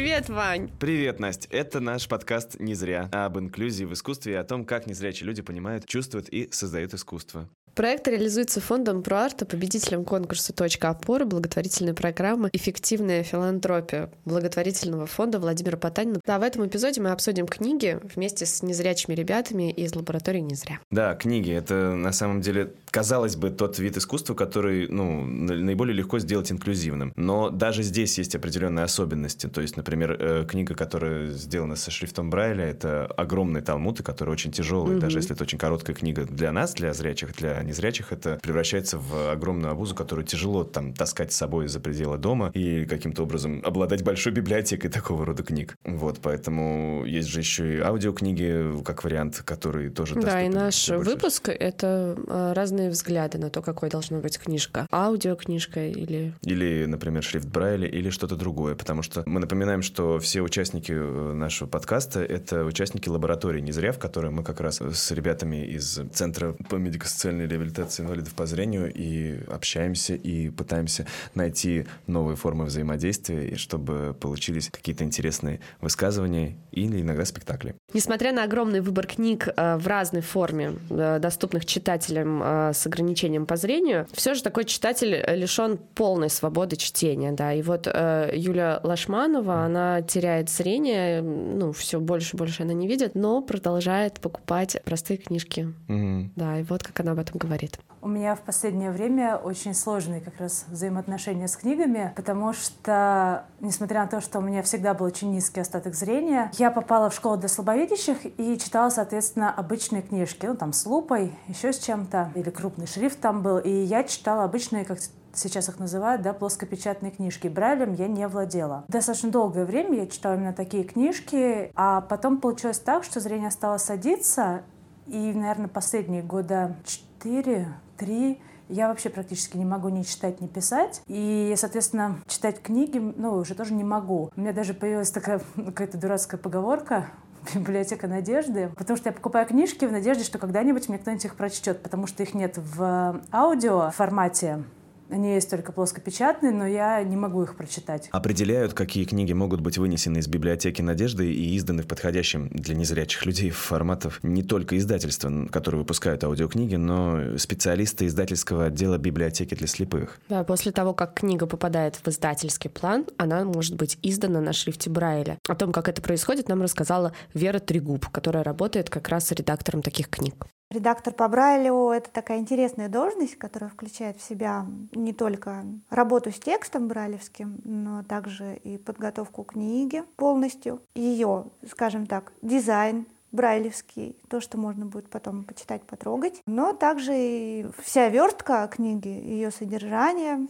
Привет, Вань! Привет, Настя. Это наш подкаст «Не зря» об инклюзии в искусстве и о том, как незрячие люди понимают, чувствуют и создают искусство. Проект реализуется фондом ProArta, победителем конкурса «Точка опоры», благотворительной программы «Эффективная филантропия» благотворительного фонда Владимира Потанина. Да, в этом эпизоде мы обсудим книги вместе с незрячими ребятами из лаборатории «Не зря». Да, книги — это на самом деле, казалось бы, тот вид искусства, который ну, наиболее легко сделать инклюзивным. Но даже здесь есть определенные особенности. То есть, например, э, книга, которая сделана со шрифтом Брайля, это огромный талмуд, который очень тяжелый, mm-hmm. даже если это очень короткая книга для нас, для зрячих, для незрячих, это превращается в огромную обузу, которую тяжело там таскать с собой за пределы дома и каким-то образом обладать большой библиотекой такого рода книг. Вот, поэтому есть же еще и аудиокниги как вариант, который тоже Да, и наш выпуск — это а, разные взгляды на то, какой должна быть книжка. Аудиокнижка или... Или, например, шрифт Брайля или что-то другое, потому что мы напоминаем, что все участники э, нашего подкаста — это участники лаборатории «Не зря», в которой мы как раз с ребятами из Центра по медико-социальной реабилитации инвалидов по зрению и общаемся и пытаемся найти новые формы взаимодействия, и чтобы получились какие-то интересные высказывания или иногда спектакли. Несмотря на огромный выбор книг э, в разной форме, э, доступных читателям э, с ограничением по зрению, все же такой читатель лишен полной свободы чтения, да. И вот Юля Лашманова, она теряет зрение, ну, все больше и больше она не видит, но продолжает покупать простые книжки. Mm-hmm. Да, и вот как она об этом говорит. У меня в последнее время очень сложные как раз взаимоотношения с книгами, потому что, несмотря на то, что у меня всегда был очень низкий остаток зрения, я попала в школу для слабовидящих и читала, соответственно, обычные книжки, ну там с лупой, еще с чем-то, или крупный шрифт там был, и я читала обычные, как сейчас их называют, да, плоскопечатные книжки. Брайлем я не владела. Достаточно долгое время я читала именно такие книжки, а потом получилось так, что зрение стало садиться, и, наверное, последние года четыре, три я вообще практически не могу ни читать, ни писать. И, соответственно, читать книги, ну, уже тоже не могу. У меня даже появилась такая какая-то дурацкая поговорка библиотека надежды, потому что я покупаю книжки в надежде, что когда-нибудь мне кто-нибудь их прочтет, потому что их нет в аудио формате, они есть только плоскопечатные, но я не могу их прочитать. Определяют, какие книги могут быть вынесены из библиотеки Надежды и изданы в подходящем для незрячих людей форматов не только издательства, которые выпускают аудиокниги, но специалисты издательского отдела библиотеки для слепых. Да, после того, как книга попадает в издательский план, она может быть издана на шрифте Брайля. О том, как это происходит, нам рассказала Вера Трегуб, которая работает как раз редактором таких книг. Редактор по Брайлю — это такая интересная должность, которая включает в себя не только работу с текстом брайлевским, но также и подготовку книги полностью, ее, скажем так, дизайн, брайлевский, то, что можно будет потом почитать, потрогать, но также и вся вертка книги, ее содержание,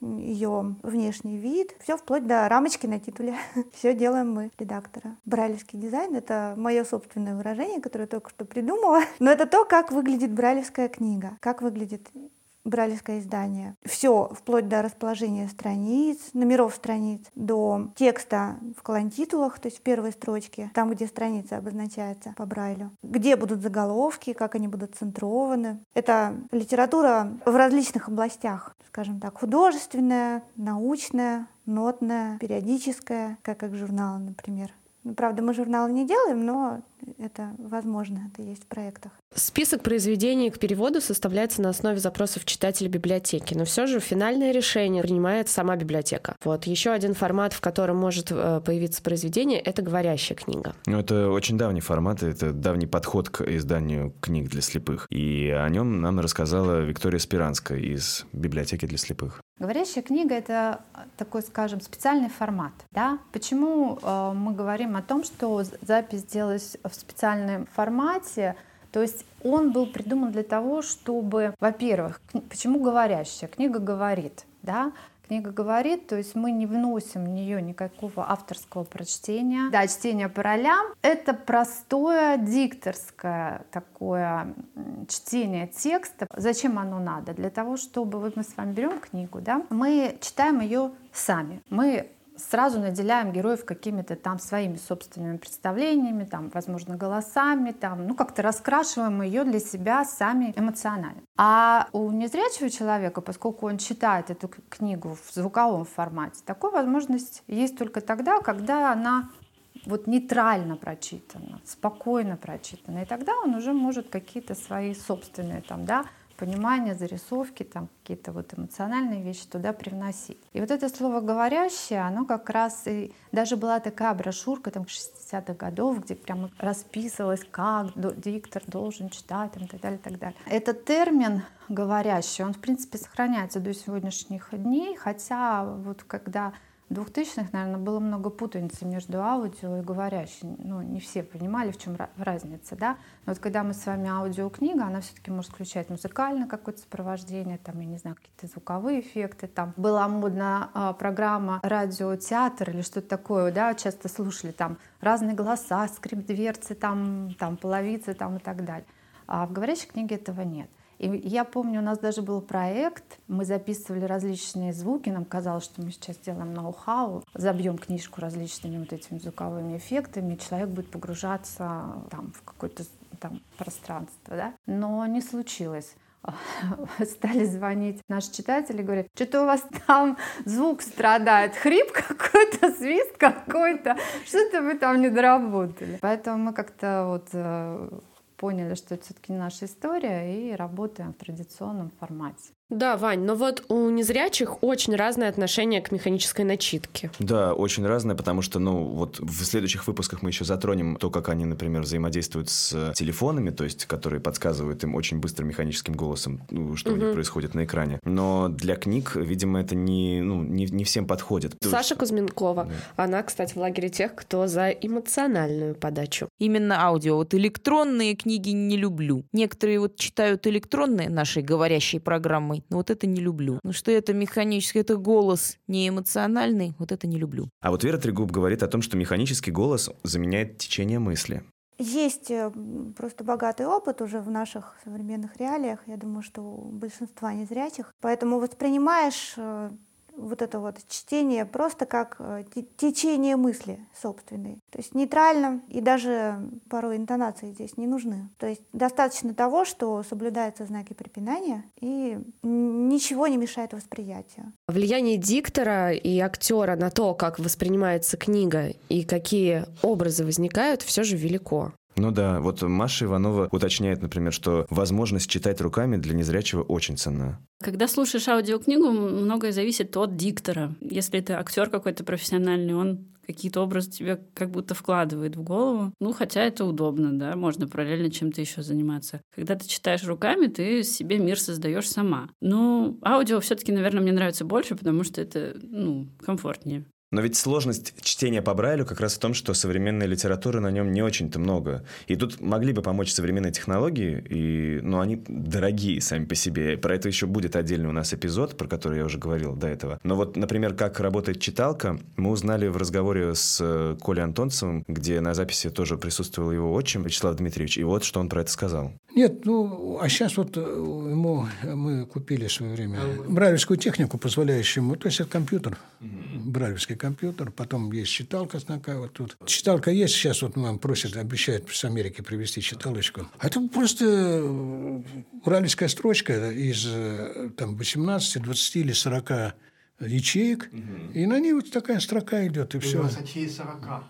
ее внешний вид, все вплоть до рамочки на титуле. все делаем мы, редактора. Брайлевский дизайн — это мое собственное выражение, которое я только что придумала, но это то, как выглядит брайлевская книга, как выглядит бралевское издание. Все, вплоть до расположения страниц, номеров страниц, до текста в колонтитулах, то есть в первой строчке, там, где страница обозначается по Брайлю, где будут заголовки, как они будут центрованы. Это литература в различных областях, скажем так, художественная, научная, нотная, периодическая, как, как журналы, например. Ну, правда, мы журналы не делаем, но это возможно, это есть в проектах. Список произведений к переводу составляется на основе запросов читателя библиотеки, но все же финальное решение принимает сама библиотека. Вот еще один формат, в котором может э, появиться произведение, это говорящая книга. Ну, это очень давний формат, это давний подход к изданию книг для слепых. И о нем нам рассказала Виктория Спиранская из библиотеки для слепых. Говорящая книга — это такой, скажем, специальный формат. Да? Почему э, мы говорим о том, что запись делалась в специальном формате? То есть он был придуман для того, чтобы, во-первых, почему говорящая? Книга говорит, да? Книга говорит, то есть мы не вносим в нее никакого авторского прочтения. Да, чтение по ролям — это простое дикторское такое чтение текста. Зачем оно надо? Для того, чтобы вот мы с вами берем книгу, да, мы читаем ее сами. Мы сразу наделяем героев какими-то там своими собственными представлениями, там, возможно, голосами, там, ну, как-то раскрашиваем ее для себя сами эмоционально. А у незрячего человека, поскольку он читает эту книгу в звуковом формате, такой возможность есть только тогда, когда она вот нейтрально прочитана, спокойно прочитана. И тогда он уже может какие-то свои собственные там, да, понимание, зарисовки, там какие-то вот эмоциональные вещи туда привносить. И вот это слово «говорящее», оно как раз и... Даже была такая брошюрка там 60-х годов, где прямо расписывалось, как диктор должен читать там, и так далее, и так далее. Этот термин «говорящий», он, в принципе, сохраняется до сегодняшних дней, хотя вот когда 2000-х, наверное, было много путаницы между аудио и говорящим. Ну, не все понимали, в чем разница, да. Но вот когда мы с вами аудиокнига, она все-таки может включать музыкальное какое-то сопровождение, там, я не знаю, какие-то звуковые эффекты. Там была модная а, программа радиотеатр или что-то такое, да, часто слушали там разные голоса, скрип дверцы, там, там половицы там и так далее. А в говорящей книге этого нет. И я помню, у нас даже был проект, мы записывали различные звуки, нам казалось, что мы сейчас делаем ноу-хау, забьем книжку различными вот этими звуковыми эффектами, человек будет погружаться там, в какое-то там пространство, да? Но не случилось стали звонить наши читатели, говорят, что-то у вас там звук страдает, хрип какой-то, свист какой-то, что-то вы там не доработали. Поэтому мы как-то вот э, поняли, что это все-таки не наша история, и работаем в традиционном формате. Да, Вань, но вот у незрячих очень разное отношение к механической начитке. Да, очень разное, потому что, ну, вот в следующих выпусках мы еще затронем то, как они, например, взаимодействуют с телефонами, то есть, которые подсказывают им очень быстро механическим голосом, ну, что угу. у них происходит на экране. Но для книг, видимо, это не, ну, не, не всем подходит. Саша Кузьменкова, да. она, кстати, в лагере тех, кто за эмоциональную подачу. Именно аудио. Вот электронные книги не люблю. Некоторые вот читают электронные нашей говорящей программы, эмоциональный, но вот это не люблю. Ну что это механический, это голос не эмоциональный, вот это не люблю. А вот Вера Трегуб говорит о том, что механический голос заменяет течение мысли. Есть э, просто богатый опыт уже в наших современных реалиях, я думаю, что у большинства незрячих. Поэтому воспринимаешь э, вот это вот чтение просто как э, течение мысли собственной. То есть нейтрально, и даже порой интонации здесь не нужны. То есть достаточно того, что соблюдаются знаки препинания, и ничего не мешает восприятию. Влияние диктора и актера на то, как воспринимается книга и какие образы возникают, все же велико. Ну да, вот Маша Иванова уточняет, например, что возможность читать руками для незрячего очень ценна. Когда слушаешь аудиокнигу, многое зависит от диктора. Если это актер какой-то профессиональный, он какие-то образы тебе как будто вкладывает в голову. Ну, хотя это удобно, да, можно параллельно чем-то еще заниматься. Когда ты читаешь руками, ты себе мир создаешь сама. Ну, аудио все-таки, наверное, мне нравится больше, потому что это, ну, комфортнее. Но ведь сложность чтения по Брайлю как раз в том, что современной литературы на нем не очень-то много. И тут могли бы помочь современные технологии, и, но они дорогие сами по себе. Про это еще будет отдельный у нас эпизод, про который я уже говорил до этого. Но вот, например, как работает читалка, мы узнали в разговоре с э, Колей Антонцевым, где на записи тоже присутствовал его отчим Вячеслав Дмитриевич. И вот что он про это сказал. Нет, ну, а сейчас вот э, ему мы купили в свое время брайлевскую технику, позволяющую ему, то есть это компьютер, брайлевский компьютер, потом есть читалка такая вот тут. Читалка есть, сейчас вот нам просят, обещают с Америки привезти читалочку. А это просто э, уральская строчка из э, там 18, 20 или 40 ячеек, угу. и на ней вот такая строка идет, и все.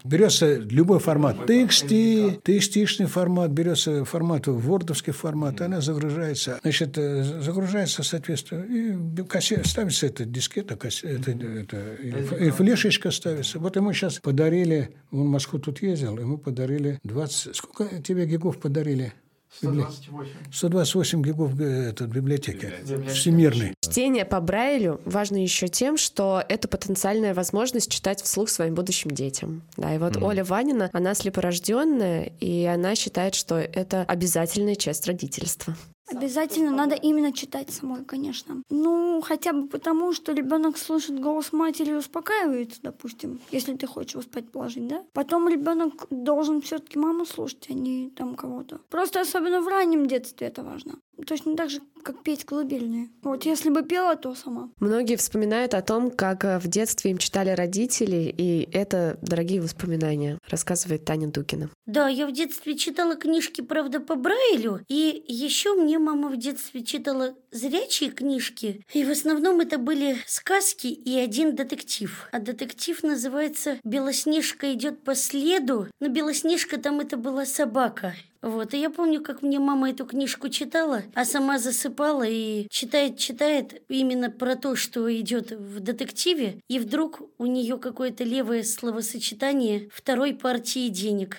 Берется любой формат. Тексты, текстишный формат, берется формат, вордовский формат, угу. она загружается. Значит, э, загружается, соответственно, и кассет, ставится эта дискета, кассета, это, это, и флешечка ставится. Вот ему сейчас подарили, он в Москву тут ездил, ему подарили 20... Сколько тебе гигов подарили? 128. 128 гигов это, библиотеки Библиотека. всемирной. Чтение по Брайлю важно еще тем, что это потенциальная возможность читать вслух своим будущим детям. Да, и вот mm. Оля Ванина, она слепорожденная, и она считает, что это обязательная часть родительства. Обязательно надо именно читать самой, конечно. Ну, хотя бы потому, что ребенок слышит голос матери и успокаивается, допустим, если ты хочешь его спать положить, да? Потом ребенок должен все-таки маму слушать, а не там кого-то. Просто особенно в раннем детстве это важно. Точно так же, как петь колыбельные. Вот если бы пела, то сама. Многие вспоминают о том, как э, в детстве им читали родители, и это дорогие воспоминания, рассказывает Таня Дукина. Да, я в детстве читала книжки, правда, по Брайлю, и еще мне мама в детстве читала зрячие книжки, и в основном это были сказки и один детектив. А детектив называется «Белоснежка идет по следу», но Белоснежка там это была собака. Вот, и я помню, как мне мама эту книжку читала, а сама засыпала и читает, читает именно про то, что идет в детективе, и вдруг у нее какое-то левое словосочетание второй партии денег.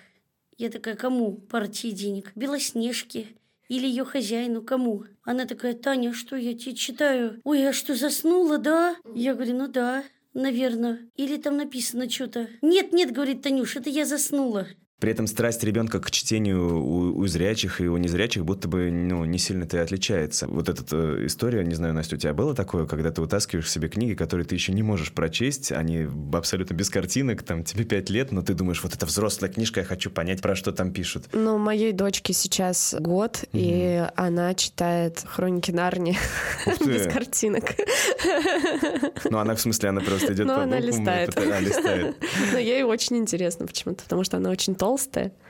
Я такая, кому партии денег? Белоснежке. Или ее хозяину, кому? Она такая, Таня, что я тебе читаю? Ой, я что, заснула, да? Я говорю, ну да, наверное. Или там написано что-то. Нет, нет, говорит Танюш, это я заснула. При этом страсть ребенка к чтению у, у зрячих и у незрячих будто бы ну, не сильно-то и отличается. Вот эта э, история, не знаю, Настя, у тебя было такое, когда ты вытаскиваешь себе книги, которые ты еще не можешь прочесть, они абсолютно без картинок, там тебе пять лет, но ты думаешь, вот это взрослая книжка, я хочу понять, про что там пишут. Ну, моей дочке сейчас год, mm-hmm. и она читает «Хроники Нарнии» без картинок. Ну, она в смысле, она просто идет по буквам. она листает. листает. Но ей очень интересно почему-то, потому что она очень толстая.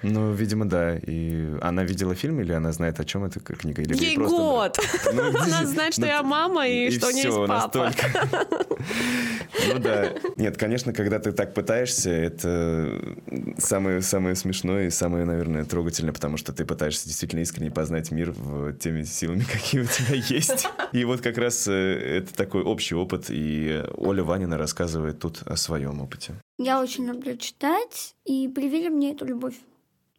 Ну, видимо, да. И она видела фильм или она знает, о чем эта книга? Или ей просто... год! Ну, она знает, что ну, я мама и, что у нее есть папа. Ну да. Нет, конечно, когда ты так пытаешься, это самое, самое смешное и самое, наверное, трогательное, потому что ты пытаешься действительно искренне познать мир в теми силами, какие у тебя есть. И вот как раз э, это такой общий опыт, и Оля Ванина рассказывает тут о своем опыте. Я очень люблю читать, и привили мне эту любовь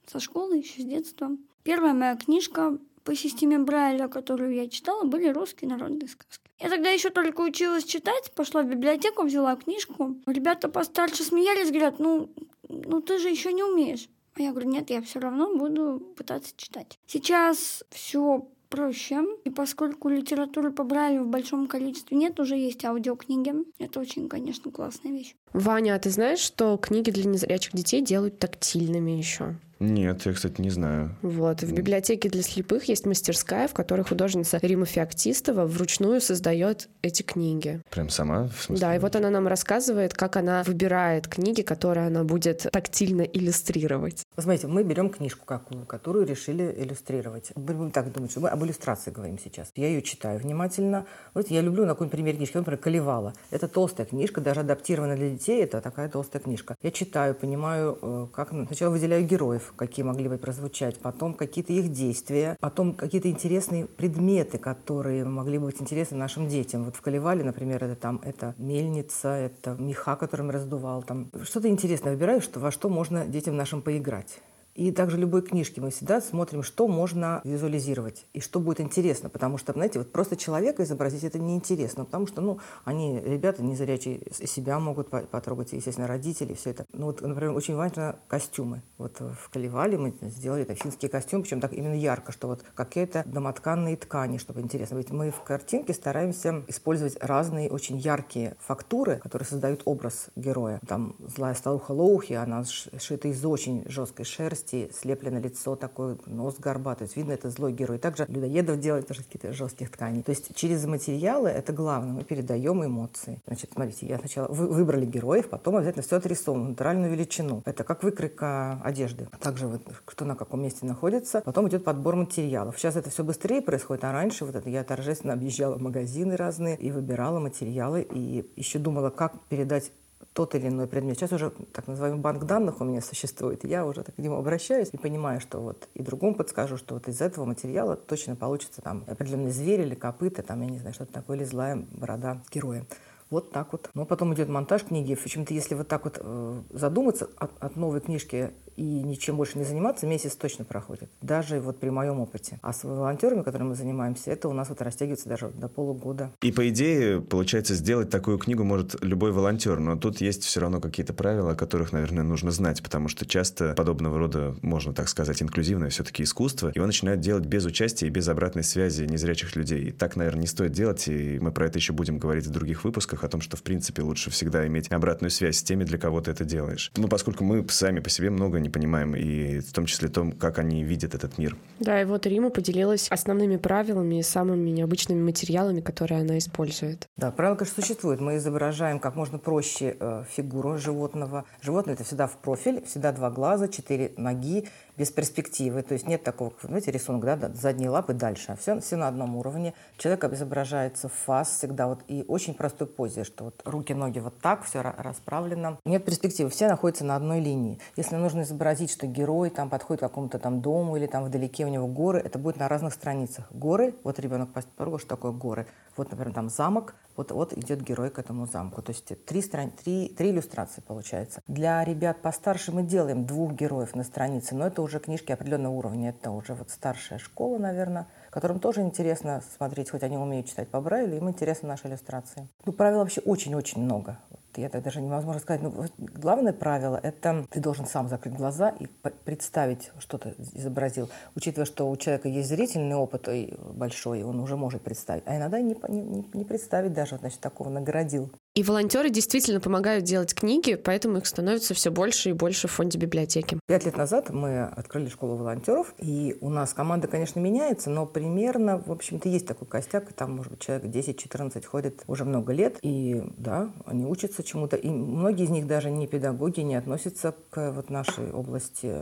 со школы, еще с детства. Первая моя книжка по системе Брайля, которую я читала, были русские народные сказки. Я тогда еще только училась читать, пошла в библиотеку, взяла книжку. Ребята постарше смеялись, говорят, ну, ну ты же еще не умеешь. А я говорю, нет, я все равно буду пытаться читать. Сейчас все проще. И поскольку литературы по Брайлю в большом количестве нет, уже есть аудиокниги. Это очень, конечно, классная вещь. Ваня, а ты знаешь, что книги для незрячих детей делают тактильными еще? Нет, я, кстати, не знаю. Вот. В библиотеке для слепых есть мастерская, в которой художница Рима Феоктистова вручную создает эти книги. Прям сама? В смысле? Да, и вот она нам рассказывает, как она выбирает книги, которые она будет тактильно иллюстрировать. Смотрите, мы берем книжку какую, которую решили иллюстрировать. Будем так думать, что мы об иллюстрации говорим сейчас. Я ее читаю внимательно. Вот я люблю на какой-нибудь пример книжки, например, «Колевала». Это толстая книжка, даже адаптированная для детей, это такая толстая книжка. Я читаю, понимаю, э, как... Сначала выделяю героев, какие могли бы прозвучать, потом какие-то их действия, потом какие-то интересные предметы, которые могли бы быть интересны нашим детям. Вот в Колевале, например, это там это мельница, это меха, которыми раздувал, там что-то интересное выбираю, что во что можно детям нашим поиграть. И также любой книжки мы всегда смотрим, что можно визуализировать и что будет интересно. Потому что, знаете, вот просто человека изобразить это неинтересно. Потому что, ну, они, ребята незрячие, себя могут потрогать, естественно, родители, все это. Ну, вот, например, очень важно костюмы. Вот в Каливале мы сделали это финский костюм, причем так именно ярко, что вот какие-то домотканные ткани, чтобы интересно. Ведь мы в картинке стараемся использовать разные очень яркие фактуры, которые создают образ героя. Там злая старуха Лоухи, она сшита из очень жесткой шерсти, кости, слеплено лицо такое, нос горбатый. То есть видно, это злой герой. Также людоедов делают тоже какие-то жестких тканей. То есть через материалы это главное. Мы передаем эмоции. Значит, смотрите, я сначала вы, выбрали героев, потом обязательно все отрисовано, натуральную величину. Это как выкройка одежды. Также вот кто на каком месте находится. Потом идет подбор материалов. Сейчас это все быстрее происходит, а раньше вот это я торжественно объезжала магазины разные и выбирала материалы. И еще думала, как передать тот или иной предмет. Сейчас уже так называемый банк данных у меня существует. Я уже так к нему обращаюсь и понимаю, что вот и другому подскажу, что вот из этого материала точно получится там определенный зверь или копыта, там, я не знаю, что-то такое, или злая борода героя. Вот так вот. Но потом идет монтаж книги. В общем-то, если вот так вот э, задуматься от, от новой книжки и ничем больше не заниматься, месяц точно проходит. Даже вот при моем опыте. А с волонтерами, которыми мы занимаемся, это у нас вот растягивается даже до полугода. И по идее, получается, сделать такую книгу может любой волонтер, но тут есть все равно какие-то правила, о которых, наверное, нужно знать, потому что часто подобного рода, можно так сказать, инклюзивное все-таки искусство, его начинают делать без участия и без обратной связи незрячих людей. И так, наверное, не стоит делать, и мы про это еще будем говорить в других выпусках, о том, что, в принципе, лучше всегда иметь обратную связь с теми, для кого ты это делаешь. Ну, поскольку мы сами по себе много не понимаем, и в том числе том, как они видят этот мир. Да, и вот Рима поделилась основными правилами и самыми необычными материалами, которые она использует. Да, правила, конечно, существуют. Мы изображаем как можно проще э, фигуру животного. Животное — это всегда в профиль, всегда два глаза, четыре ноги, без перспективы. То есть нет такого, знаете, рисунок, да, задние лапы дальше. Все, все на одном уровне. Человек изображается в фас всегда вот и очень простой позе, что вот руки, ноги вот так, все расправлено. Нет перспективы, все находятся на одной линии. Если нужно изобразить, что герой там подходит к какому-то там дому или там вдалеке у него горы, это будет на разных страницах. Горы, вот ребенок поругал, что такое горы. Вот, например, там замок, вот, вот идет герой к этому замку. То есть три, страни... три, три иллюстрации получается. Для ребят постарше мы делаем двух героев на странице, но это уже книжки определенного уровня. Это уже вот старшая школа, наверное, которым тоже интересно смотреть, хоть они умеют читать по Брайлю, им интересны наши иллюстрации. Ну, правил вообще очень-очень много я так даже невозможно сказать. Но главное правило – это ты должен сам закрыть глаза и представить, что ты изобразил. Учитывая, что у человека есть зрительный опыт большой, он уже может представить. А иногда не, не, не представить даже, значит, такого наградил. И волонтеры действительно помогают делать книги, поэтому их становится все больше и больше в фонде библиотеки. Пять лет назад мы открыли школу волонтеров, и у нас команда, конечно, меняется, но примерно, в общем-то, есть такой костяк, там, может быть, человек 10-14 ходит уже много лет, и да, они учатся чему-то, и многие из них даже не педагоги, не относятся к вот нашей области.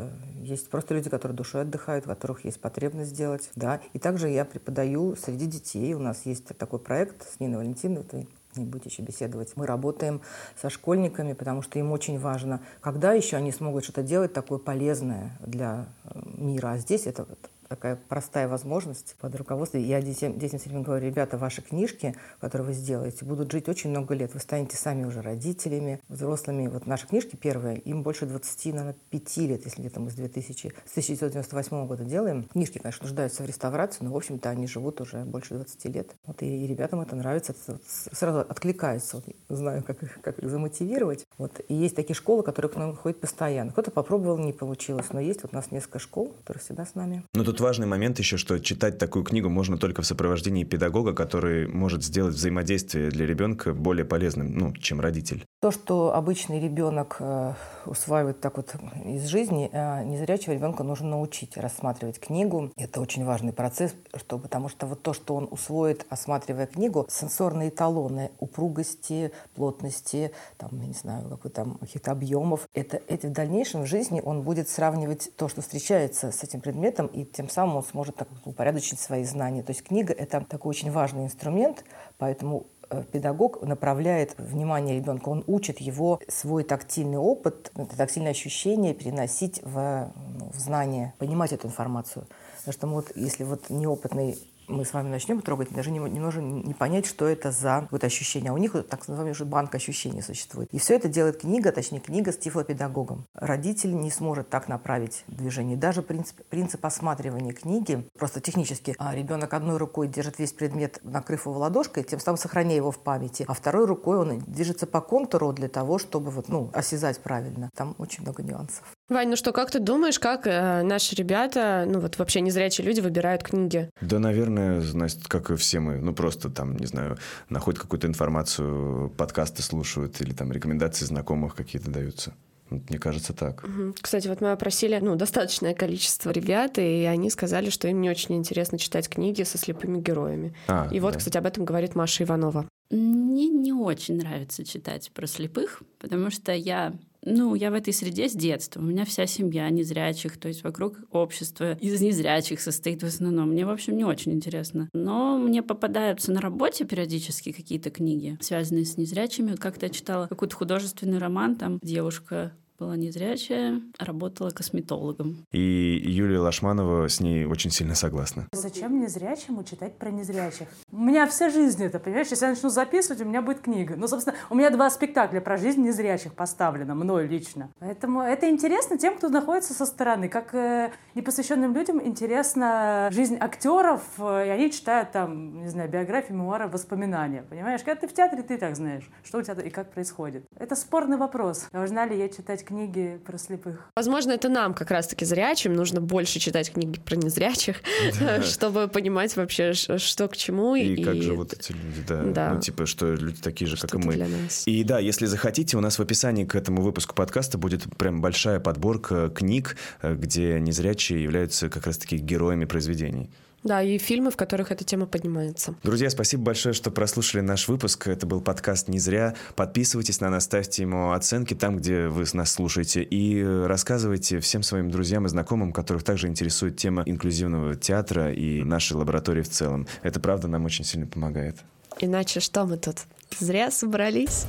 Есть просто люди, которые душой отдыхают, у которых есть потребность сделать, да. И также я преподаю среди детей. У нас есть такой проект с Ниной Валентиновой, не будете еще беседовать. Мы работаем со школьниками, потому что им очень важно, когда еще они смогут что-то делать такое полезное для э, мира. А здесь это такая простая возможность под руководством. Я детям, детям все время говорю, ребята, ваши книжки, которые вы сделаете, будут жить очень много лет. Вы станете сами уже родителями, взрослыми. Вот наши книжки первые, им больше 20, наверное, 5 лет, если где-то мы с, 2000, с 1998 года делаем. Книжки, конечно, нуждаются в реставрации, но, в общем-то, они живут уже больше 20 лет. Вот и, и ребятам это нравится, это сразу откликается. Вот, знаю, как их, как их замотивировать. Вот. И есть такие школы, которые к нам ходят постоянно. Кто-то попробовал, не получилось, но есть вот у нас несколько школ, которые всегда с нами. Но тут важный момент еще, что читать такую книгу можно только в сопровождении педагога, который может сделать взаимодействие для ребенка более полезным, ну, чем родитель. То, что обычный ребенок э, усваивает так вот из жизни, э, незрячего ребенка нужно научить рассматривать книгу. Это очень важный процесс, что, потому что вот то, что он усвоит, осматривая книгу, сенсорные эталоны упругости, плотности, там, я не знаю, какой там каких-то объемов, это, это в дальнейшем в жизни он будет сравнивать то, что встречается с этим предметом, и тем самым он сможет так упорядочить свои знания. То есть книга — это такой очень важный инструмент, поэтому педагог направляет внимание ребенка, он учит его свой тактильный опыт, это тактильное ощущение переносить в, ну, в знание, понимать эту информацию. Потому что мы вот, если вот неопытный мы с вами начнем трогать, даже не, не можем не понять, что это за вот ощущение. А у них вот, так называемый уже банк ощущений существует. И все это делает книга, точнее книга с тифлопедагогом. Родитель не сможет так направить движение. Даже принцип, принцип осматривания книги, просто технически, а ребенок одной рукой держит весь предмет, накрыв его ладошкой, тем самым сохраняя его в памяти, а второй рукой он движется по контуру для того, чтобы вот, ну, осязать правильно. Там очень много нюансов. Вань, ну что, как ты думаешь, как э, наши ребята, ну вот вообще незрячие люди выбирают книги? Да, наверное, значит, как и все мы, ну просто там, не знаю, находят какую-то информацию, подкасты слушают или там рекомендации знакомых какие-то даются. Мне кажется, так. Кстати, вот мы опросили ну, достаточное количество ребят, и они сказали, что им не очень интересно читать книги со слепыми героями. А, и вот, да. кстати, об этом говорит Маша Иванова. Мне не очень нравится читать про слепых, потому что я ну, я в этой среде с детства. У меня вся семья незрячих, то есть вокруг общества из незрячих состоит в основном. Мне, в общем, не очень интересно. Но мне попадаются на работе периодически какие-то книги, связанные с незрячими. Как-то я читала какой-то художественный роман, там девушка была незрячая, работала косметологом. И Юлия Лашманова с ней очень сильно согласна. Зачем незрячему читать про незрячих? У меня вся жизнь это, понимаешь? Если я начну записывать, у меня будет книга. Ну, собственно, у меня два спектакля про жизнь незрячих поставлено, мной лично. Поэтому это интересно тем, кто находится со стороны. Как э, непосвященным людям интересна жизнь актеров, э, и они читают там, не знаю, биографии, мемуары, воспоминания. Понимаешь? Когда ты в театре, ты так знаешь, что у тебя и как происходит. Это спорный вопрос. Должна ли я читать книги про слепых. Возможно, это нам как раз-таки зрячим нужно больше читать книги про незрячих, чтобы понимать вообще, что к чему. И, как живут эти люди, да. Да. Ну, типа, что люди такие же, как и мы. для нас. И да, если захотите, у нас в описании к этому выпуску подкаста будет прям большая подборка книг, э, где незрячие являются как раз-таки героями произведений. Да, и фильмы, в которых эта тема поднимается. Друзья, спасибо большое, что прослушали наш выпуск. Это был подкаст «Не зря». Подписывайтесь на нас, ставьте ему оценки там, где вы нас слушаете. И рассказывайте всем своим друзьям и знакомым, которых также интересует тема инклюзивного театра и нашей лаборатории в целом. Это, правда, нам очень сильно помогает. Иначе что мы тут? Зря собрались.